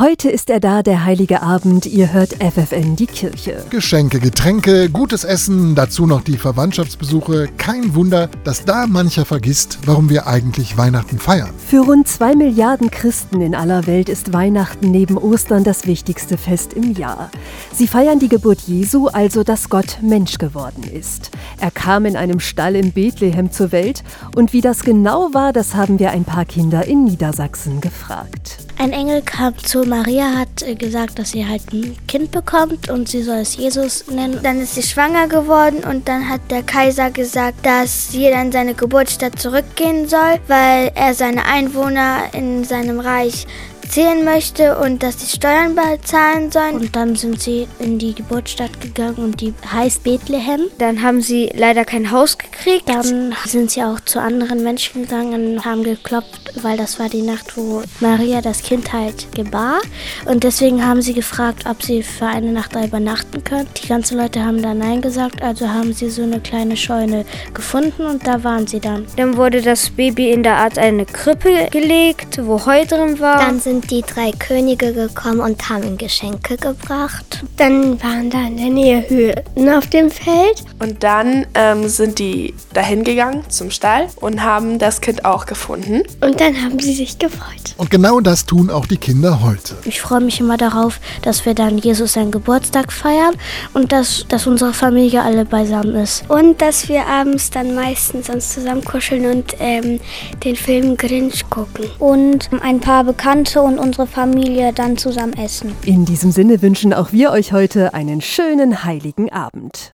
Heute ist er da, der heilige Abend. Ihr hört FFN die Kirche. Geschenke, Getränke, gutes Essen, dazu noch die Verwandtschaftsbesuche. Kein Wunder, dass da mancher vergisst, warum wir eigentlich Weihnachten feiern. Für rund zwei Milliarden Christen in aller Welt ist Weihnachten neben Ostern das wichtigste Fest im Jahr. Sie feiern die Geburt Jesu, also dass Gott Mensch geworden ist. Er kam in einem Stall in Bethlehem zur Welt und wie das genau war, das haben wir ein paar Kinder in Niedersachsen gefragt. Ein Engel kam zu Maria, hat äh, gesagt, dass sie halt ein Kind bekommt und sie soll es Jesus nennen. Dann ist sie schwanger geworden und dann hat der Kaiser gesagt, dass jeder in seine Geburtsstadt zurückgehen soll, weil er seine Einwohner in seinem Reich zählen möchte und dass die Steuern bezahlen sollen. Und dann sind sie in die Geburtsstadt gegangen und die heißt Bethlehem. Dann haben sie leider kein Haus gekriegt. Dann sind sie auch zu anderen Menschen gegangen und haben geklopft, weil das war die Nacht, wo Maria das Kind halt gebar. Und deswegen haben sie gefragt, ob sie für eine Nacht da übernachten können. Die ganzen Leute haben da Nein gesagt, also haben sie so eine kleine Scheune gefunden und da waren sie dann. Dann wurde das Baby in der Art eine Krippe gelegt, wo Heu drin war. Dann sind die drei Könige gekommen und haben ihm Geschenke gebracht. Dann waren da in der Nähe Hütten auf dem Feld. Und dann ähm, sind die dahin gegangen zum Stall und haben das Kind auch gefunden. Und dann haben sie sich gefreut. Und genau das tun auch die Kinder heute. Ich freue mich immer darauf, dass wir dann Jesus seinen Geburtstag feiern und dass, dass unsere Familie alle beisammen ist. Und dass wir abends dann meistens uns zusammen kuscheln und ähm, den Film Grinch gucken. Und ein paar Bekannte und unsere Familie dann zusammen essen. In diesem Sinne wünschen auch wir euch heute einen schönen heiligen Abend.